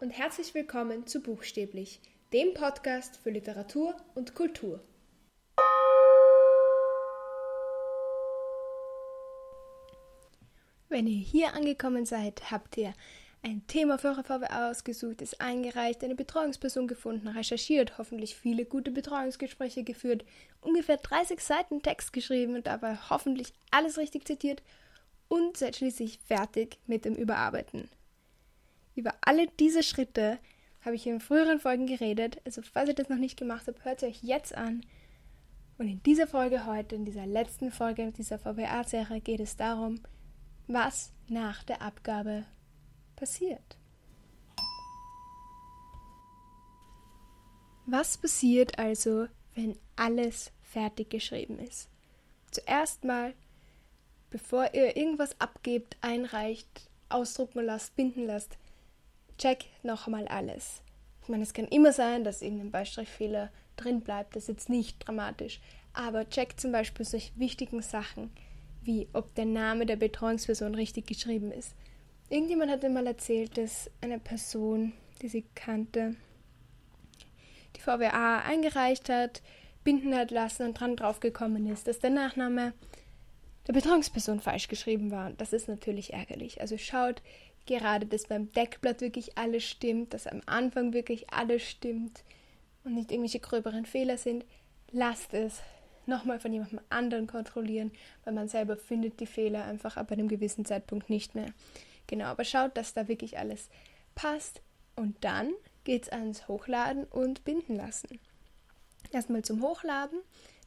und herzlich willkommen zu Buchstäblich, dem Podcast für Literatur und Kultur. Wenn ihr hier angekommen seid, habt ihr ein Thema für eure VWA ausgesucht, es eingereicht, eine Betreuungsperson gefunden, recherchiert, hoffentlich viele gute Betreuungsgespräche geführt, ungefähr 30 Seiten Text geschrieben und dabei hoffentlich alles richtig zitiert und seid schließlich fertig mit dem Überarbeiten. Über alle diese Schritte habe ich in früheren Folgen geredet. Also falls ihr das noch nicht gemacht habt, hört sie euch jetzt an. Und in dieser Folge heute, in dieser letzten Folge dieser VBA-Serie, geht es darum, was nach der Abgabe passiert. Was passiert also, wenn alles fertig geschrieben ist? Zuerst mal, bevor ihr irgendwas abgebt, einreicht, ausdrucken lasst, binden lasst, check noch einmal alles. Ich meine, es kann immer sein, dass irgendein Beistrichfehler drin bleibt, das ist jetzt nicht dramatisch. Aber check zum Beispiel solche wichtigen Sachen, wie ob der Name der Betreuungsperson richtig geschrieben ist. Irgendjemand hat mir mal erzählt, dass eine Person, die sie kannte, die VWA eingereicht hat, binden hat lassen und dran draufgekommen ist, dass der Nachname der Betreuungsperson falsch geschrieben war. Und das ist natürlich ärgerlich. Also schaut, gerade, dass beim Deckblatt wirklich alles stimmt, dass am Anfang wirklich alles stimmt und nicht irgendwelche gröberen Fehler sind, lasst es nochmal von jemandem anderen kontrollieren, weil man selber findet die Fehler einfach ab einem gewissen Zeitpunkt nicht mehr. Genau, aber schaut, dass da wirklich alles passt und dann geht es ans Hochladen und binden lassen. Erstmal zum Hochladen.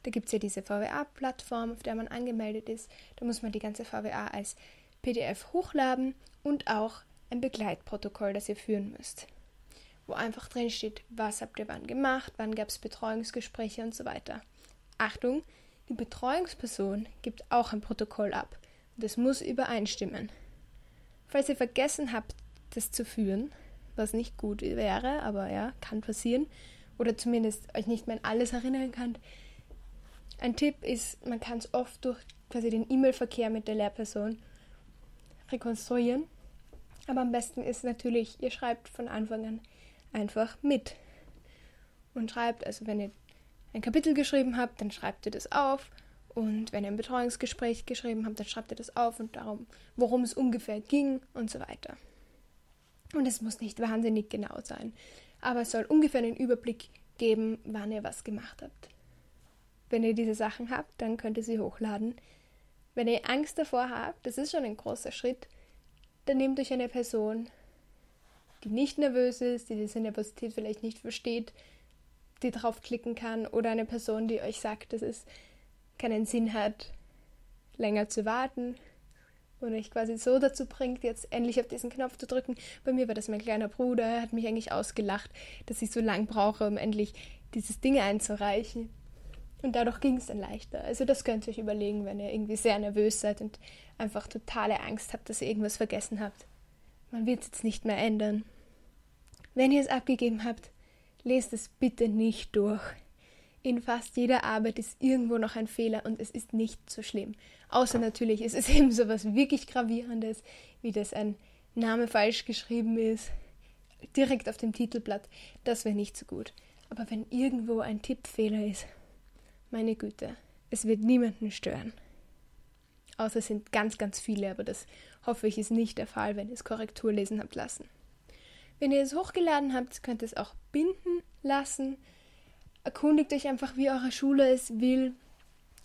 Da gibt es ja diese VWA-Plattform, auf der man angemeldet ist. Da muss man die ganze VWA als PDF hochladen und auch ein Begleitprotokoll, das ihr führen müsst, wo einfach drin steht, was habt ihr wann gemacht, wann gab es Betreuungsgespräche und so weiter. Achtung, die Betreuungsperson gibt auch ein Protokoll ab und es muss übereinstimmen. Falls ihr vergessen habt, das zu führen, was nicht gut wäre, aber ja, kann passieren, oder zumindest euch nicht mehr an alles erinnern könnt, ein Tipp ist, man kann es oft durch quasi den E-Mail-Verkehr mit der Lehrperson rekonstruieren. Aber am besten ist natürlich, ihr schreibt von Anfang an einfach mit. Und schreibt, also wenn ihr ein Kapitel geschrieben habt, dann schreibt ihr das auf. Und wenn ihr ein Betreuungsgespräch geschrieben habt, dann schreibt ihr das auf und darum, worum es ungefähr ging und so weiter. Und es muss nicht wahnsinnig genau sein, aber es soll ungefähr einen Überblick geben, wann ihr was gemacht habt. Wenn ihr diese Sachen habt, dann könnt ihr sie hochladen wenn ihr Angst davor habt, das ist schon ein großer Schritt, dann nehmt euch eine Person, die nicht nervös ist, die diese Nervosität vielleicht nicht versteht, die draufklicken kann oder eine Person, die euch sagt, dass es keinen Sinn hat, länger zu warten und euch quasi so dazu bringt, jetzt endlich auf diesen Knopf zu drücken. Bei mir war das mein kleiner Bruder, er hat mich eigentlich ausgelacht, dass ich so lang brauche, um endlich dieses Ding einzureichen. Und dadurch ging es dann leichter. Also das könnt ihr euch überlegen, wenn ihr irgendwie sehr nervös seid und einfach totale Angst habt, dass ihr irgendwas vergessen habt. Man wird es jetzt nicht mehr ändern. Wenn ihr es abgegeben habt, lest es bitte nicht durch. In fast jeder Arbeit ist irgendwo noch ein Fehler und es ist nicht so schlimm. Außer natürlich ist es eben so was wirklich Gravierendes, wie dass ein Name falsch geschrieben ist, direkt auf dem Titelblatt. Das wäre nicht so gut. Aber wenn irgendwo ein Tippfehler ist, meine Güte, es wird niemanden stören. Außer es sind ganz, ganz viele, aber das hoffe ich ist nicht der Fall, wenn ihr es Korrektur lesen habt lassen. Wenn ihr es hochgeladen habt, könnt ihr es auch binden lassen. Erkundigt euch einfach, wie eure Schule es will.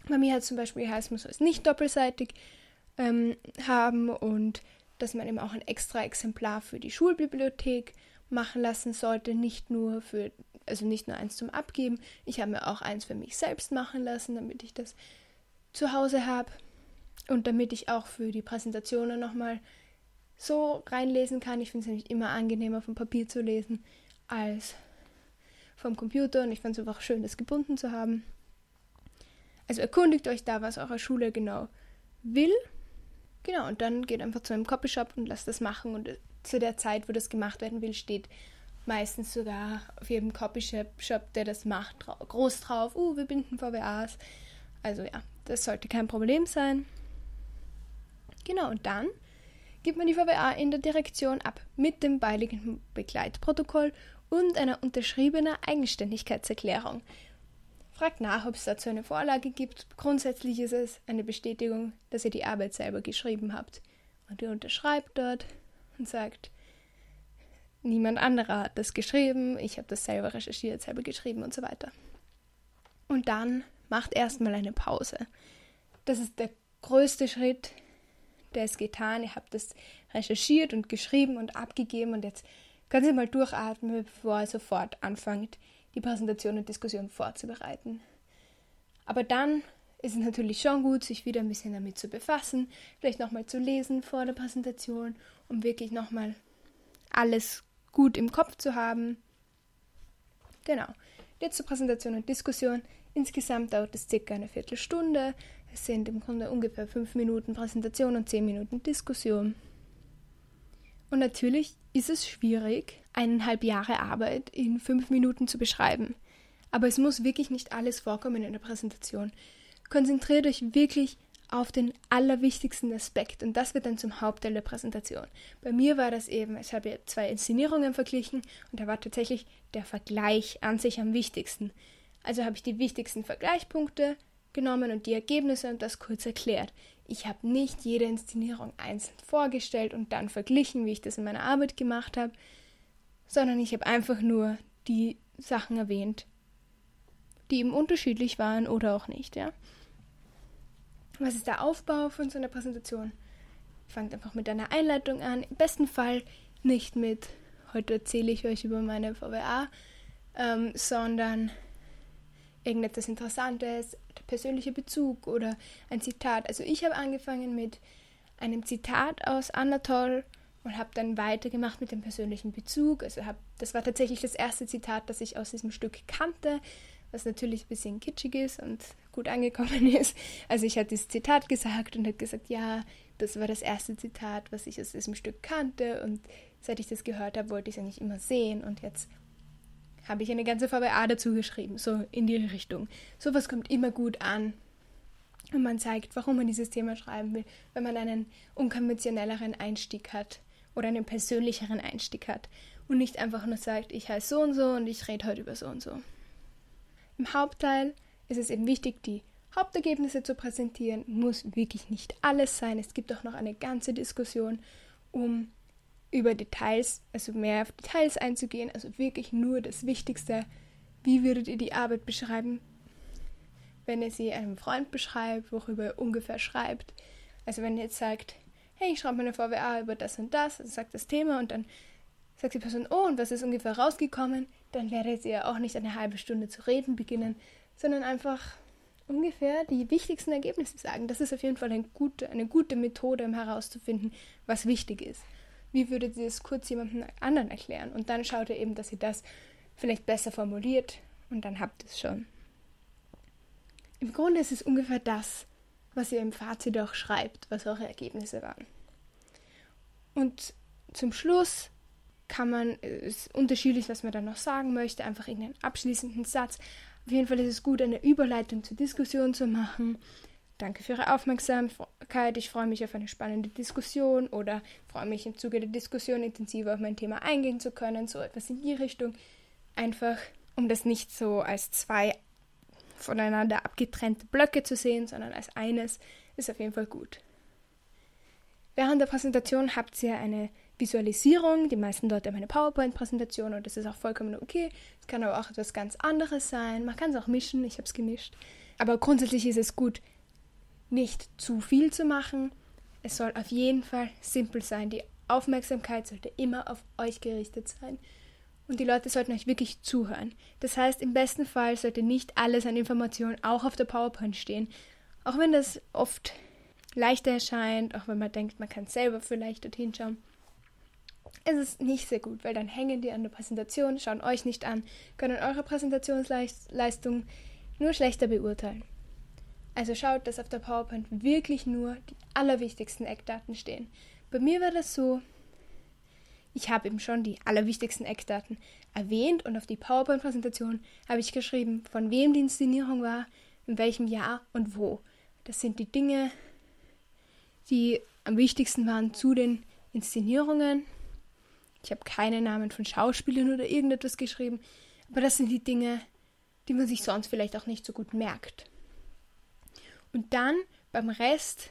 Bei mir hat zum Beispiel geheißen, man soll es nicht doppelseitig ähm, haben und dass man eben auch ein extra Exemplar für die Schulbibliothek machen lassen sollte, nicht nur für also nicht nur eins zum Abgeben, ich habe mir auch eins für mich selbst machen lassen, damit ich das zu Hause habe und damit ich auch für die Präsentationen nochmal so reinlesen kann. Ich finde es nämlich immer angenehmer vom Papier zu lesen als vom Computer und ich fand es einfach schön, das gebunden zu haben. Also erkundigt euch da, was eure Schule genau will. Genau, und dann geht einfach zu einem Copyshop und lasst das machen und zu der Zeit, wo das gemacht werden will, steht meistens sogar auf jedem Copyshop, der das macht, groß drauf, uh, wir binden VWAs. Also ja, das sollte kein Problem sein. Genau, und dann gibt man die VWA in der Direktion ab mit dem beiliegenden Begleitprotokoll und einer unterschriebenen Eigenständigkeitserklärung. Fragt nach, ob es dazu eine Vorlage gibt. Grundsätzlich ist es eine Bestätigung, dass ihr die Arbeit selber geschrieben habt. Und ihr unterschreibt dort und sagt, niemand anderer hat das geschrieben, ich habe das selber recherchiert, selber geschrieben und so weiter. Und dann macht erstmal eine Pause. Das ist der größte Schritt, der ist getan. Ihr habt das recherchiert und geschrieben und abgegeben und jetzt können Sie mal durchatmen, bevor ihr sofort anfangt, die Präsentation und Diskussion vorzubereiten. Aber dann ist es natürlich schon gut, sich wieder ein bisschen damit zu befassen, vielleicht nochmal zu lesen vor der Präsentation, um wirklich nochmal alles gut im Kopf zu haben. Genau. Jetzt zur Präsentation und Diskussion. Insgesamt dauert es circa eine Viertelstunde. Es sind im Grunde ungefähr fünf Minuten Präsentation und zehn Minuten Diskussion. Und natürlich ist es schwierig, eineinhalb Jahre Arbeit in fünf Minuten zu beschreiben. Aber es muss wirklich nicht alles vorkommen in der Präsentation. Konzentriert euch wirklich auf den allerwichtigsten Aspekt und das wird dann zum Hauptteil der Präsentation. Bei mir war das eben, ich habe zwei Inszenierungen verglichen und da war tatsächlich der Vergleich an sich am wichtigsten. Also habe ich die wichtigsten Vergleichspunkte genommen und die Ergebnisse und das kurz erklärt. Ich habe nicht jede Inszenierung einzeln vorgestellt und dann verglichen, wie ich das in meiner Arbeit gemacht habe, sondern ich habe einfach nur die Sachen erwähnt, die eben unterschiedlich waren oder auch nicht, ja. Was ist der Aufbau von so einer Präsentation? Fangt einfach mit einer Einleitung an. Im besten Fall nicht mit, heute erzähle ich euch über meine VWA, ähm, sondern irgendetwas Interessantes, der persönliche Bezug oder ein Zitat. Also ich habe angefangen mit einem Zitat aus Anatol und habe dann weitergemacht mit dem persönlichen Bezug. Also hab, das war tatsächlich das erste Zitat, das ich aus diesem Stück kannte was natürlich ein bisschen kitschig ist und gut angekommen ist. Also ich hatte dieses Zitat gesagt und hat gesagt, ja, das war das erste Zitat, was ich aus diesem Stück kannte und seit ich das gehört habe, wollte ich es eigentlich immer sehen und jetzt habe ich eine ganze VWA dazu geschrieben, so in die Richtung. Sowas kommt immer gut an, wenn man zeigt, warum man dieses Thema schreiben will, wenn man einen unkonventionelleren Einstieg hat oder einen persönlicheren Einstieg hat und nicht einfach nur sagt, ich heiße so und so und ich rede heute über so und so. Im Hauptteil ist es eben wichtig, die Hauptergebnisse zu präsentieren. Muss wirklich nicht alles sein. Es gibt auch noch eine ganze Diskussion, um über Details, also mehr auf Details einzugehen. Also wirklich nur das Wichtigste. Wie würdet ihr die Arbeit beschreiben, wenn ihr sie einem Freund beschreibt, worüber ihr ungefähr schreibt? Also wenn ihr jetzt sagt, hey, ich schreibe meine VWA über das und das, also sagt das Thema und dann sagt die Person, oh, und was ist ungefähr rausgekommen? dann werdet ihr auch nicht eine halbe Stunde zu reden beginnen, sondern einfach ungefähr die wichtigsten Ergebnisse sagen. Das ist auf jeden Fall eine gute, eine gute Methode, um herauszufinden, was wichtig ist. Wie würdet ihr es kurz jemandem anderen erklären? Und dann schaut ihr eben, dass ihr das vielleicht besser formuliert und dann habt ihr es schon. Im Grunde ist es ungefähr das, was ihr im Fazit auch schreibt, was eure Ergebnisse waren. Und zum Schluss kann man, ist unterschiedlich, was man dann noch sagen möchte, einfach irgendeinen abschließenden Satz. Auf jeden Fall ist es gut, eine Überleitung zur Diskussion zu machen. Danke für Ihre Aufmerksamkeit. Ich freue mich auf eine spannende Diskussion oder freue mich im Zuge der Diskussion intensiver auf mein Thema eingehen zu können. So etwas in die Richtung. Einfach, um das nicht so als zwei voneinander abgetrennte Blöcke zu sehen, sondern als eines, ist auf jeden Fall gut. Während der Präsentation habt ihr eine Visualisierung. Die meisten Leute haben eine PowerPoint-Präsentation und das ist auch vollkommen okay. Es kann aber auch etwas ganz anderes sein. Man kann es auch mischen, ich habe es gemischt. Aber grundsätzlich ist es gut, nicht zu viel zu machen. Es soll auf jeden Fall simpel sein. Die Aufmerksamkeit sollte immer auf euch gerichtet sein. Und die Leute sollten euch wirklich zuhören. Das heißt, im besten Fall sollte nicht alles an Informationen auch auf der PowerPoint stehen. Auch wenn das oft leichter erscheint, auch wenn man denkt, man kann selber vielleicht dorthin schauen ist es nicht sehr gut, weil dann hängen die an der Präsentation, schauen euch nicht an, können eure Präsentationsleistung nur schlechter beurteilen. Also schaut, dass auf der PowerPoint wirklich nur die allerwichtigsten Eckdaten stehen. Bei mir war das so, ich habe eben schon die allerwichtigsten Eckdaten erwähnt und auf die PowerPoint-Präsentation habe ich geschrieben, von wem die Inszenierung war, in welchem Jahr und wo. Das sind die Dinge, die am wichtigsten waren zu den Inszenierungen. Ich habe keine Namen von Schauspielern oder irgendetwas geschrieben, aber das sind die Dinge, die man sich sonst vielleicht auch nicht so gut merkt. Und dann beim Rest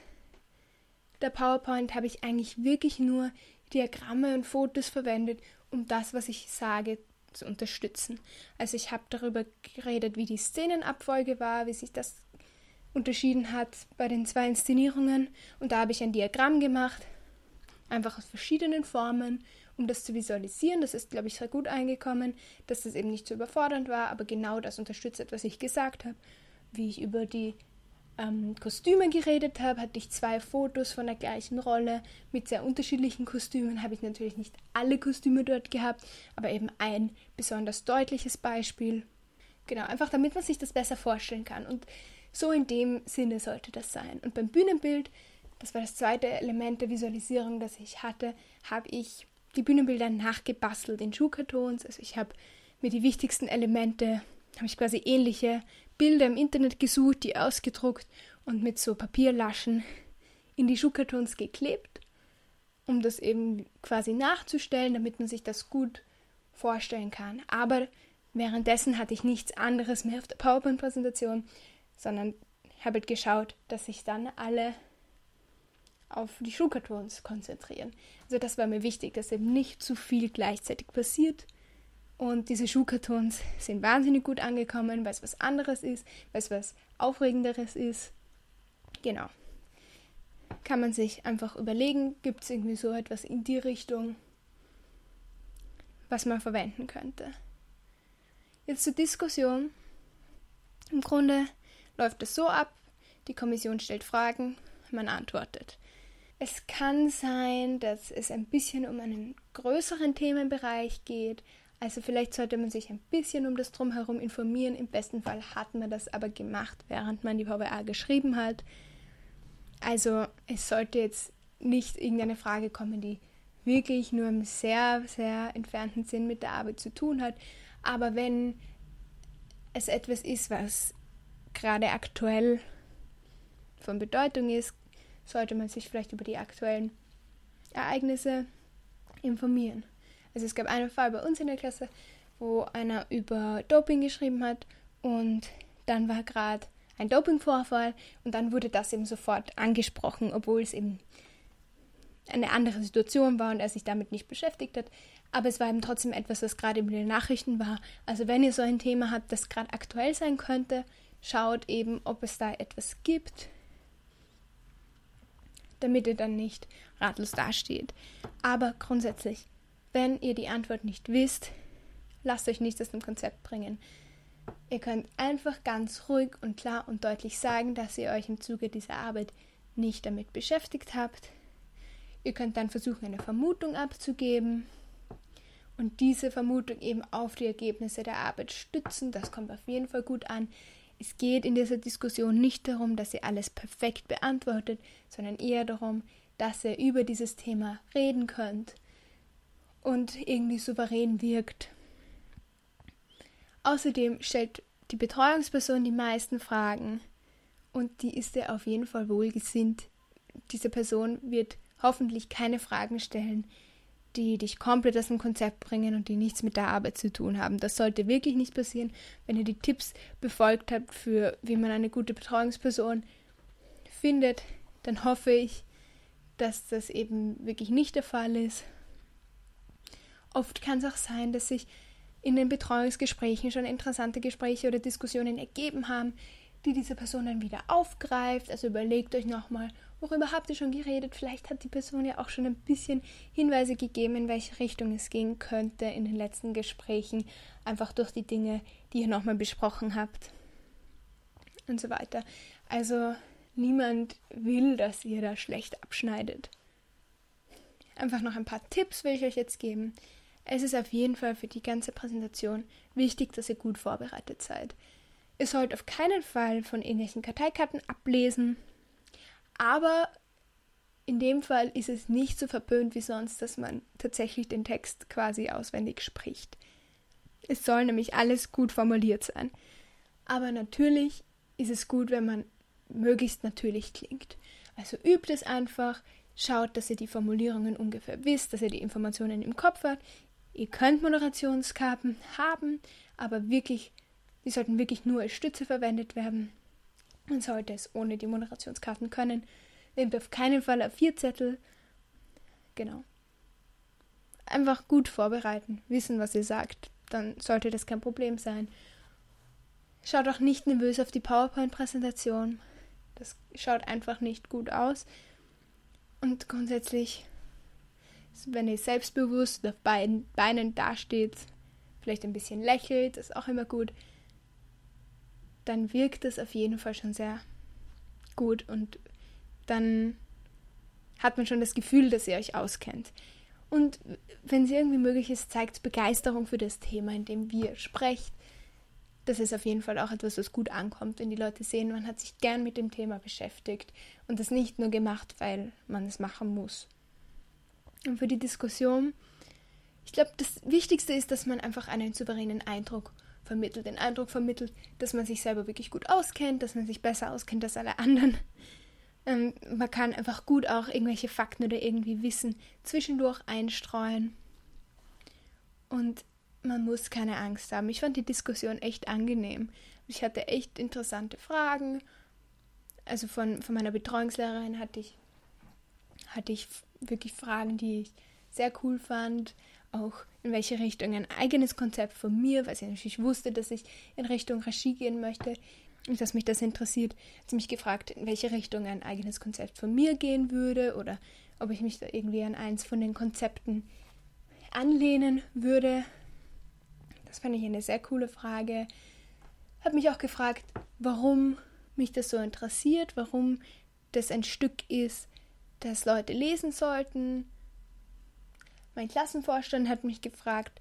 der PowerPoint habe ich eigentlich wirklich nur Diagramme und Fotos verwendet, um das, was ich sage, zu unterstützen. Also ich habe darüber geredet, wie die Szenenabfolge war, wie sich das unterschieden hat bei den zwei Inszenierungen. Und da habe ich ein Diagramm gemacht, einfach aus verschiedenen Formen, um das zu visualisieren. Das ist, glaube ich, sehr gut eingekommen, dass das eben nicht zu überfordernd war, aber genau das unterstützt, was ich gesagt habe, wie ich über die ähm, Kostüme geredet habe, hatte ich zwei Fotos von der gleichen Rolle mit sehr unterschiedlichen Kostümen. Habe ich natürlich nicht alle Kostüme dort gehabt, aber eben ein besonders deutliches Beispiel. Genau, einfach damit man sich das besser vorstellen kann. Und so in dem Sinne sollte das sein. Und beim Bühnenbild, das war das zweite Element der Visualisierung, das ich hatte, habe ich die Bühnenbilder nachgebastelt in Schuhkartons. Also ich habe mir die wichtigsten Elemente, habe ich quasi ähnliche Bilder im Internet gesucht, die ausgedruckt und mit so Papierlaschen in die Schuhkartons geklebt, um das eben quasi nachzustellen, damit man sich das gut vorstellen kann. Aber währenddessen hatte ich nichts anderes mehr auf der PowerPoint-Präsentation, sondern habe halt geschaut, dass sich dann alle auf die Schuhkartons konzentrieren. Also das war mir wichtig, dass eben nicht zu viel gleichzeitig passiert, und diese Schuhkartons sind wahnsinnig gut angekommen, weil es was anderes ist, weil es was Aufregenderes ist. Genau. Kann man sich einfach überlegen, gibt es irgendwie so etwas in die Richtung, was man verwenden könnte. Jetzt zur Diskussion. Im Grunde läuft es so ab, die Kommission stellt Fragen, man antwortet. Es kann sein, dass es ein bisschen um einen größeren Themenbereich geht, also vielleicht sollte man sich ein bisschen um das Drumherum informieren. Im besten Fall hat man das aber gemacht, während man die VWA geschrieben hat. Also es sollte jetzt nicht irgendeine Frage kommen, die wirklich nur im sehr, sehr entfernten Sinn mit der Arbeit zu tun hat. Aber wenn es etwas ist, was gerade aktuell von Bedeutung ist, sollte man sich vielleicht über die aktuellen Ereignisse informieren. Also es gab einen Fall bei uns in der Klasse, wo einer über Doping geschrieben hat und dann war gerade ein Dopingvorfall und dann wurde das eben sofort angesprochen, obwohl es eben eine andere Situation war und er sich damit nicht beschäftigt hat. Aber es war eben trotzdem etwas, was gerade in den Nachrichten war. Also wenn ihr so ein Thema habt, das gerade aktuell sein könnte, schaut eben, ob es da etwas gibt, damit ihr dann nicht ratlos dasteht. Aber grundsätzlich wenn ihr die Antwort nicht wisst, lasst euch nichts aus dem Konzept bringen. Ihr könnt einfach ganz ruhig und klar und deutlich sagen, dass ihr euch im Zuge dieser Arbeit nicht damit beschäftigt habt. Ihr könnt dann versuchen, eine Vermutung abzugeben und diese Vermutung eben auf die Ergebnisse der Arbeit stützen. Das kommt auf jeden Fall gut an. Es geht in dieser Diskussion nicht darum, dass ihr alles perfekt beantwortet, sondern eher darum, dass ihr über dieses Thema reden könnt und irgendwie souverän wirkt. Außerdem stellt die Betreuungsperson die meisten Fragen und die ist ihr auf jeden Fall wohlgesinnt. Diese Person wird hoffentlich keine Fragen stellen, die dich komplett aus dem Konzept bringen und die nichts mit der Arbeit zu tun haben. Das sollte wirklich nicht passieren, wenn ihr die Tipps befolgt habt, für wie man eine gute Betreuungsperson findet, dann hoffe ich, dass das eben wirklich nicht der Fall ist Oft kann es auch sein, dass sich in den Betreuungsgesprächen schon interessante Gespräche oder Diskussionen ergeben haben, die diese Person dann wieder aufgreift. Also überlegt euch nochmal, worüber habt ihr schon geredet? Vielleicht hat die Person ja auch schon ein bisschen Hinweise gegeben, in welche Richtung es gehen könnte in den letzten Gesprächen, einfach durch die Dinge, die ihr nochmal besprochen habt und so weiter. Also niemand will, dass ihr da schlecht abschneidet. Einfach noch ein paar Tipps will ich euch jetzt geben. Es ist auf jeden Fall für die ganze Präsentation wichtig, dass ihr gut vorbereitet seid. Ihr sollt auf keinen Fall von irgendwelchen Karteikarten ablesen, aber in dem Fall ist es nicht so verpönt wie sonst, dass man tatsächlich den Text quasi auswendig spricht. Es soll nämlich alles gut formuliert sein. Aber natürlich ist es gut, wenn man möglichst natürlich klingt. Also übt es einfach, Schaut, dass ihr die Formulierungen ungefähr wisst, dass ihr die Informationen im Kopf habt. Ihr könnt Moderationskarten haben, aber wirklich, die sollten wirklich nur als Stütze verwendet werden. Man sollte es ohne die Moderationskarten können. Nehmt auf keinen Fall vier Zettel. Genau. Einfach gut vorbereiten, wissen, was ihr sagt. Dann sollte das kein Problem sein. Schaut auch nicht nervös auf die PowerPoint-Präsentation. Das schaut einfach nicht gut aus. Und grundsätzlich, wenn ihr selbstbewusst auf beiden Beinen dasteht, vielleicht ein bisschen lächelt, ist auch immer gut, dann wirkt es auf jeden Fall schon sehr gut und dann hat man schon das Gefühl, dass ihr euch auskennt. Und wenn es irgendwie möglich ist, zeigt Begeisterung für das Thema, in dem wir sprecht. Das ist auf jeden Fall auch etwas, was gut ankommt, wenn die Leute sehen, man hat sich gern mit dem Thema beschäftigt und das nicht nur gemacht, weil man es machen muss. Und für die Diskussion, ich glaube, das Wichtigste ist, dass man einfach einen souveränen Eindruck vermittelt, den Eindruck vermittelt, dass man sich selber wirklich gut auskennt, dass man sich besser auskennt als alle anderen. Ähm, man kann einfach gut auch irgendwelche Fakten oder irgendwie Wissen zwischendurch einstreuen. Und man muss keine Angst haben. Ich fand die Diskussion echt angenehm. Ich hatte echt interessante Fragen. Also von, von meiner Betreuungslehrerin hatte ich, hatte ich wirklich Fragen, die ich sehr cool fand. Auch in welche Richtung ein eigenes Konzept von mir, weil sie natürlich wusste, dass ich in Richtung Regie gehen möchte und dass mich das interessiert. Hat sie mich gefragt, in welche Richtung ein eigenes Konzept von mir gehen würde oder ob ich mich da irgendwie an eins von den Konzepten anlehnen würde. Das fand ich eine sehr coole Frage. Habe mich auch gefragt, warum mich das so interessiert, warum das ein Stück ist, das Leute lesen sollten. Mein Klassenvorstand hat mich gefragt,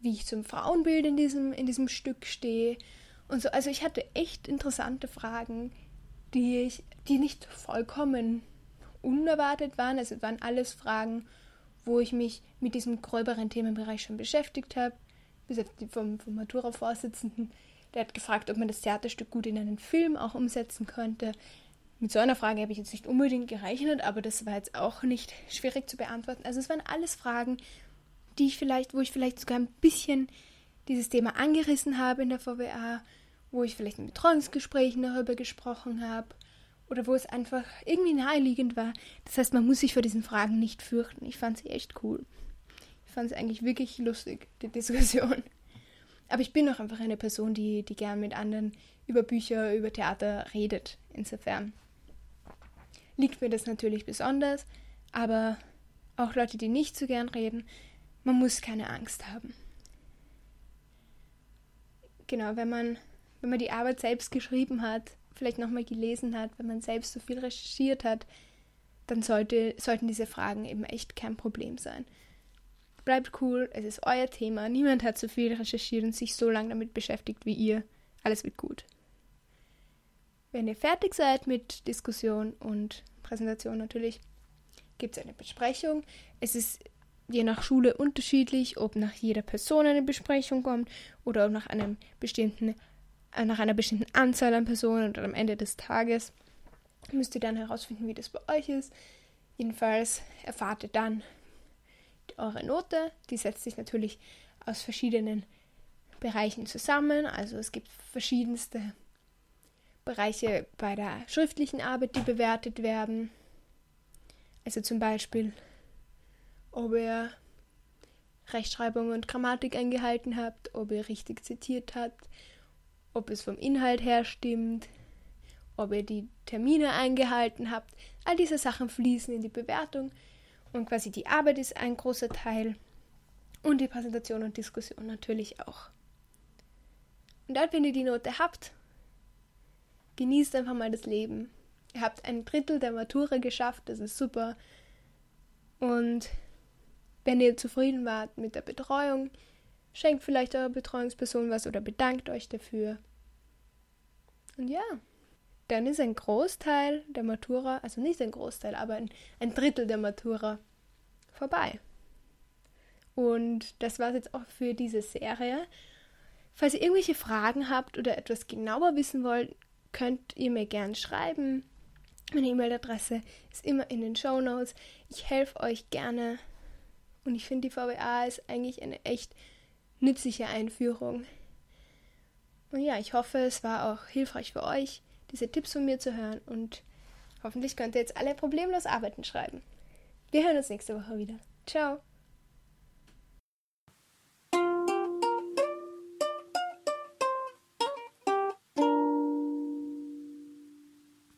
wie ich zum Frauenbild in diesem, in diesem Stück stehe. Und so, also ich hatte echt interessante Fragen, die ich, die nicht vollkommen unerwartet waren. Also es waren alles Fragen, wo ich mich mit diesem gröberen Themenbereich schon beschäftigt habe bis auf die vom, vom Matura-Vorsitzenden, der hat gefragt, ob man das Theaterstück gut in einen Film auch umsetzen könnte. Mit so einer Frage habe ich jetzt nicht unbedingt gerechnet, aber das war jetzt auch nicht schwierig zu beantworten. Also es waren alles Fragen, die ich vielleicht, wo ich vielleicht sogar ein bisschen dieses Thema angerissen habe in der VWA, wo ich vielleicht in Betreuungsgesprächen darüber gesprochen habe oder wo es einfach irgendwie naheliegend war. Das heißt, man muss sich vor diesen Fragen nicht fürchten. Ich fand sie echt cool. Ich fand es eigentlich wirklich lustig, die Diskussion. Aber ich bin auch einfach eine Person, die, die gern mit anderen über Bücher, über Theater redet. Insofern liegt mir das natürlich besonders, aber auch Leute, die nicht so gern reden, man muss keine Angst haben. Genau, wenn man, wenn man die Arbeit selbst geschrieben hat, vielleicht nochmal gelesen hat, wenn man selbst so viel recherchiert hat, dann sollte, sollten diese Fragen eben echt kein Problem sein. Bleibt cool, es ist euer Thema. Niemand hat so viel recherchiert und sich so lange damit beschäftigt wie ihr. Alles wird gut. Wenn ihr fertig seid mit Diskussion und Präsentation natürlich, gibt es eine Besprechung. Es ist je nach Schule unterschiedlich, ob nach jeder Person eine Besprechung kommt oder ob nach einem bestimmten, äh, nach einer bestimmten Anzahl an Personen oder am Ende des Tages. Müsst ihr dann herausfinden, wie das bei euch ist. Jedenfalls erfahrt ihr dann, eure Note. Die setzt sich natürlich aus verschiedenen Bereichen zusammen. Also es gibt verschiedenste Bereiche bei der schriftlichen Arbeit, die bewertet werden. Also zum Beispiel, ob ihr Rechtschreibung und Grammatik eingehalten habt, ob ihr richtig zitiert habt, ob es vom Inhalt her stimmt, ob ihr die Termine eingehalten habt. All diese Sachen fließen in die Bewertung und quasi die Arbeit ist ein großer Teil und die Präsentation und Diskussion natürlich auch. Und dann, wenn ihr die Note habt, genießt einfach mal das Leben. Ihr habt ein Drittel der Matura geschafft, das ist super. Und wenn ihr zufrieden wart mit der Betreuung, schenkt vielleicht eurer Betreuungsperson was oder bedankt euch dafür. Und ja, dann ist ein Großteil der Matura, also nicht ein Großteil, aber ein, ein Drittel der Matura vorbei. Und das war es jetzt auch für diese Serie. Falls ihr irgendwelche Fragen habt oder etwas genauer wissen wollt, könnt ihr mir gern schreiben. Meine E-Mail-Adresse ist immer in den Show Notes. Ich helfe euch gerne und ich finde, die VWA ist eigentlich eine echt nützliche Einführung. Und ja, ich hoffe, es war auch hilfreich für euch, diese Tipps von mir zu hören und hoffentlich könnt ihr jetzt alle problemlos Arbeiten schreiben. Wir hören uns nächste Woche wieder. Ciao!